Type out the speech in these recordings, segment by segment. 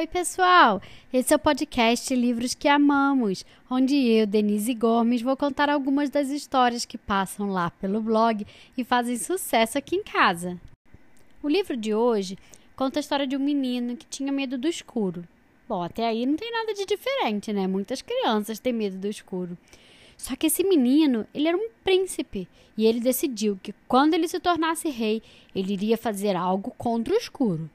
Oi, pessoal! Esse é o podcast Livros que Amamos, onde eu, Denise Gomes, vou contar algumas das histórias que passam lá pelo blog e fazem sucesso aqui em casa. O livro de hoje conta a história de um menino que tinha medo do escuro. Bom, até aí não tem nada de diferente, né? Muitas crianças têm medo do escuro. Só que esse menino, ele era um príncipe e ele decidiu que quando ele se tornasse rei, ele iria fazer algo contra o escuro.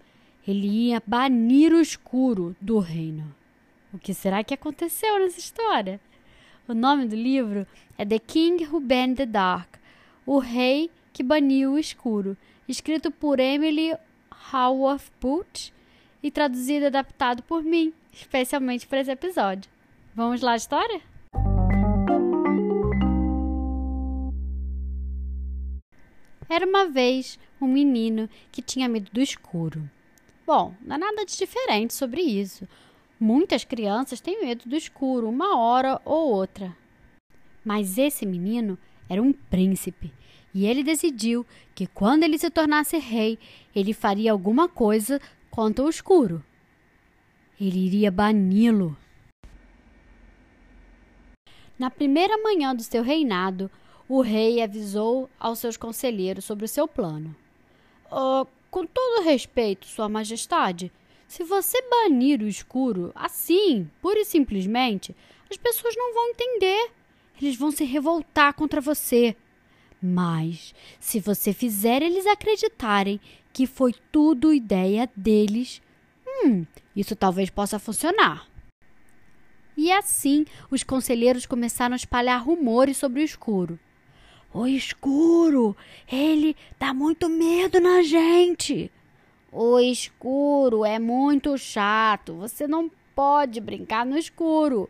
Ele ia banir o escuro do reino. O que será que aconteceu nessa história? O nome do livro é The King Who Banned the Dark O Rei que Baniu o Escuro, escrito por Emily Howarth Booth e traduzido e adaptado por mim, especialmente para esse episódio. Vamos lá a história? Era uma vez um menino que tinha medo do escuro. Bom, não há nada de diferente sobre isso. Muitas crianças têm medo do escuro uma hora ou outra. Mas esse menino era um príncipe e ele decidiu que quando ele se tornasse rei, ele faria alguma coisa contra o escuro. Ele iria bani-lo. Na primeira manhã do seu reinado, o rei avisou aos seus conselheiros sobre o seu plano. Oh, com todo respeito, Sua Majestade, se você banir o escuro assim, pura e simplesmente, as pessoas não vão entender. Eles vão se revoltar contra você. Mas, se você fizer eles acreditarem que foi tudo ideia deles, hum, isso talvez possa funcionar. E assim, os conselheiros começaram a espalhar rumores sobre o escuro. O escuro, ele dá muito medo na gente. O escuro é muito chato. Você não pode brincar no escuro.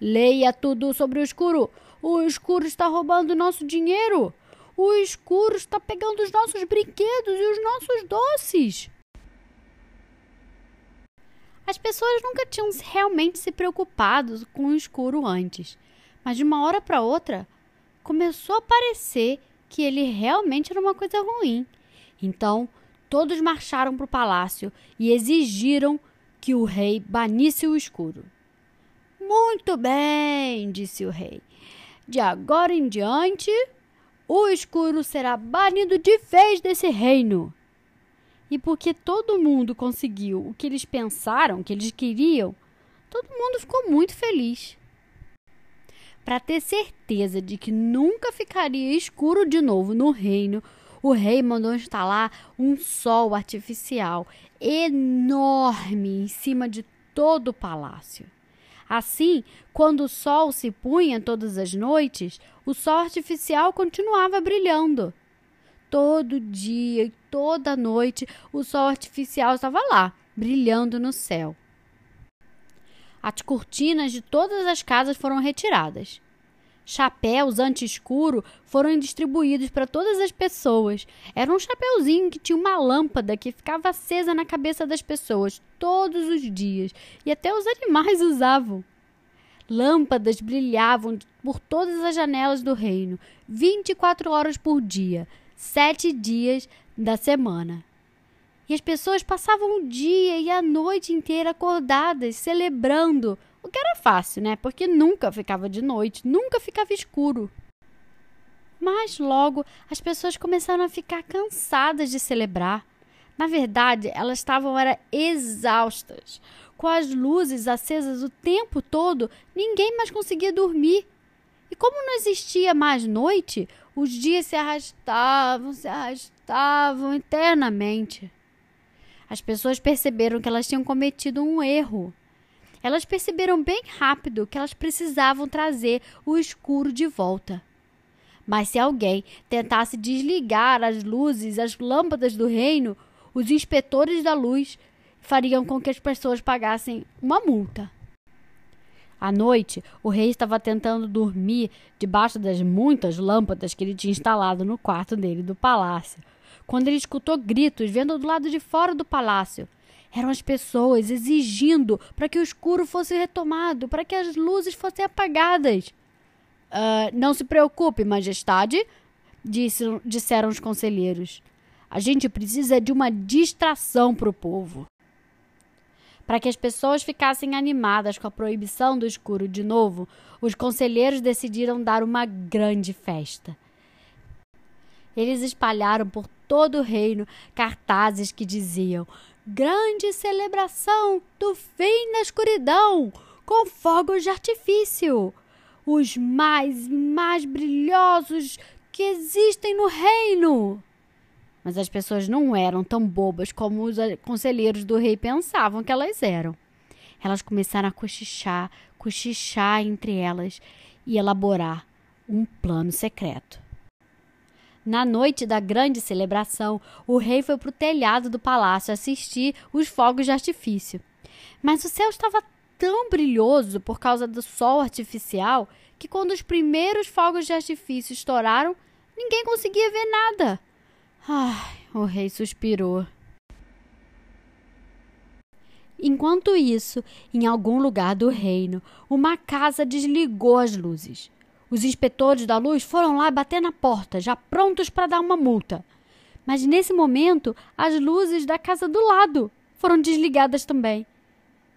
Leia tudo sobre o escuro. O escuro está roubando nosso dinheiro. O escuro está pegando os nossos brinquedos e os nossos doces. As pessoas nunca tinham realmente se preocupado com o escuro antes, mas de uma hora para outra começou a parecer que ele realmente era uma coisa ruim. Então, todos marcharam para o palácio e exigiram que o rei banisse o escuro. Muito bem, disse o rei. De agora em diante, o escuro será banido de vez desse reino. E porque todo mundo conseguiu o que eles pensaram, que eles queriam, todo mundo ficou muito feliz. Para ter certeza de que nunca ficaria escuro de novo no reino, o rei mandou instalar um sol artificial enorme em cima de todo o palácio. Assim, quando o sol se punha todas as noites, o sol artificial continuava brilhando. Todo dia e toda noite, o sol artificial estava lá, brilhando no céu. As cortinas de todas as casas foram retiradas. Chapéus anti-escuro foram distribuídos para todas as pessoas. Era um chapeuzinho que tinha uma lâmpada que ficava acesa na cabeça das pessoas todos os dias e até os animais usavam. Lâmpadas brilhavam por todas as janelas do reino, 24 horas por dia, sete dias da semana. E as pessoas passavam o dia e a noite inteira acordadas, celebrando. O que era fácil, né? Porque nunca ficava de noite, nunca ficava escuro. Mas logo as pessoas começaram a ficar cansadas de celebrar. Na verdade, elas estavam era exaustas. Com as luzes acesas o tempo todo, ninguém mais conseguia dormir. E como não existia mais noite, os dias se arrastavam, se arrastavam eternamente. As pessoas perceberam que elas tinham cometido um erro. Elas perceberam bem rápido que elas precisavam trazer o escuro de volta. Mas se alguém tentasse desligar as luzes, as lâmpadas do reino, os inspetores da luz fariam com que as pessoas pagassem uma multa. À noite, o rei estava tentando dormir debaixo das muitas lâmpadas que ele tinha instalado no quarto dele do palácio quando ele escutou gritos vendo do lado de fora do palácio. Eram as pessoas exigindo para que o escuro fosse retomado, para que as luzes fossem apagadas. Uh, não se preocupe, Majestade, disse, disseram os conselheiros. A gente precisa de uma distração para o povo. Para que as pessoas ficassem animadas com a proibição do escuro de novo, os conselheiros decidiram dar uma grande festa. Eles espalharam por todo o reino cartazes que diziam: Grande celebração do fim da escuridão, com fogos de artifício, os mais mais brilhosos que existem no reino. Mas as pessoas não eram tão bobas como os conselheiros do rei pensavam que elas eram. Elas começaram a cochichar, cochichar entre elas e elaborar um plano secreto. Na noite da grande celebração, o rei foi para o telhado do palácio assistir os fogos de artifício. Mas o céu estava tão brilhoso por causa do sol artificial que, quando os primeiros fogos de artifício estouraram, ninguém conseguia ver nada. Ai, o rei suspirou. Enquanto isso, em algum lugar do reino, uma casa desligou as luzes. Os inspetores da luz foram lá bater na porta, já prontos para dar uma multa. Mas nesse momento, as luzes da casa do lado foram desligadas também.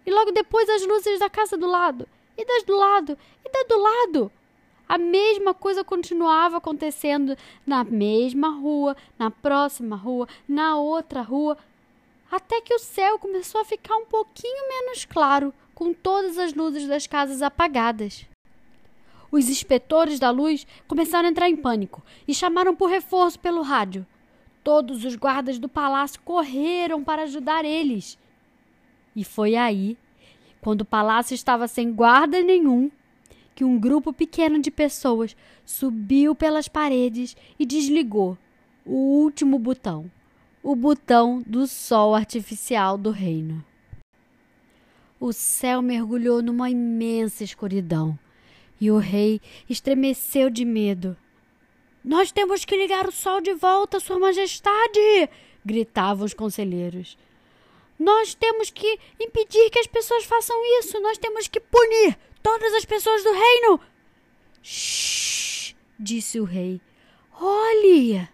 E logo depois, as luzes da casa do lado, e das do lado, e da do lado. A mesma coisa continuava acontecendo na mesma rua, na próxima rua, na outra rua, até que o céu começou a ficar um pouquinho menos claro, com todas as luzes das casas apagadas. Os inspetores da luz começaram a entrar em pânico e chamaram por reforço pelo rádio. Todos os guardas do palácio correram para ajudar eles. E foi aí, quando o palácio estava sem guarda nenhum, que um grupo pequeno de pessoas subiu pelas paredes e desligou o último botão o botão do sol artificial do reino. O céu mergulhou numa imensa escuridão e o rei estremeceu de medo. Nós temos que ligar o sol de volta, Sua Majestade! gritavam os conselheiros. Nós temos que impedir que as pessoas façam isso. Nós temos que punir todas as pessoas do reino. Shhh, disse o rei. Olhe!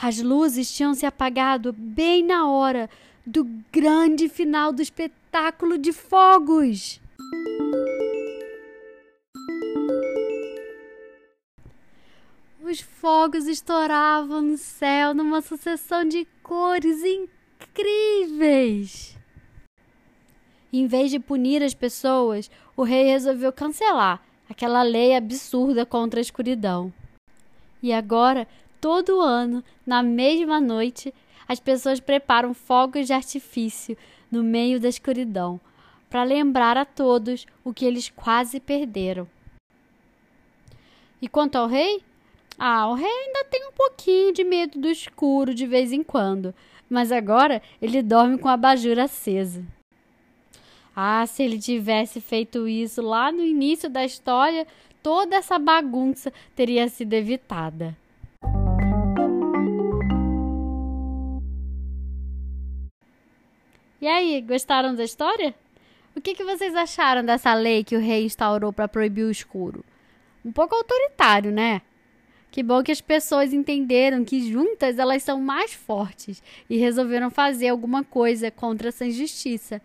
As luzes tinham se apagado bem na hora do grande final do espetáculo de fogos. Os fogos estouravam no céu numa sucessão de cores incríveis. Em vez de punir as pessoas, o rei resolveu cancelar aquela lei absurda contra a escuridão. E agora, todo ano, na mesma noite, as pessoas preparam fogos de artifício no meio da escuridão, para lembrar a todos o que eles quase perderam. E quanto ao rei? Ah, o rei ainda tem um pouquinho de medo do escuro de vez em quando, mas agora ele dorme com a abajur acesa. Ah, se ele tivesse feito isso lá no início da história, toda essa bagunça teria sido evitada. E aí, gostaram da história? O que, que vocês acharam dessa lei que o rei instaurou para proibir o escuro? Um pouco autoritário, né? Que bom que as pessoas entenderam que juntas elas são mais fortes e resolveram fazer alguma coisa contra essa injustiça.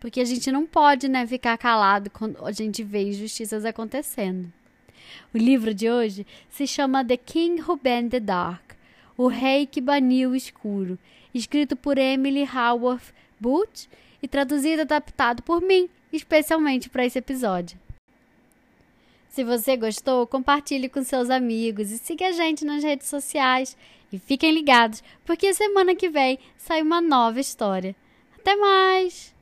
Porque a gente não pode, né, ficar calado quando a gente vê injustiças acontecendo. O livro de hoje se chama The King Who Banned the Dark, O Rei que Baniu o Escuro, escrito por Emily Haworth Booth e traduzido e adaptado por mim, especialmente para esse episódio. Se você gostou, compartilhe com seus amigos e siga a gente nas redes sociais. E fiquem ligados, porque semana que vem sai uma nova história. Até mais!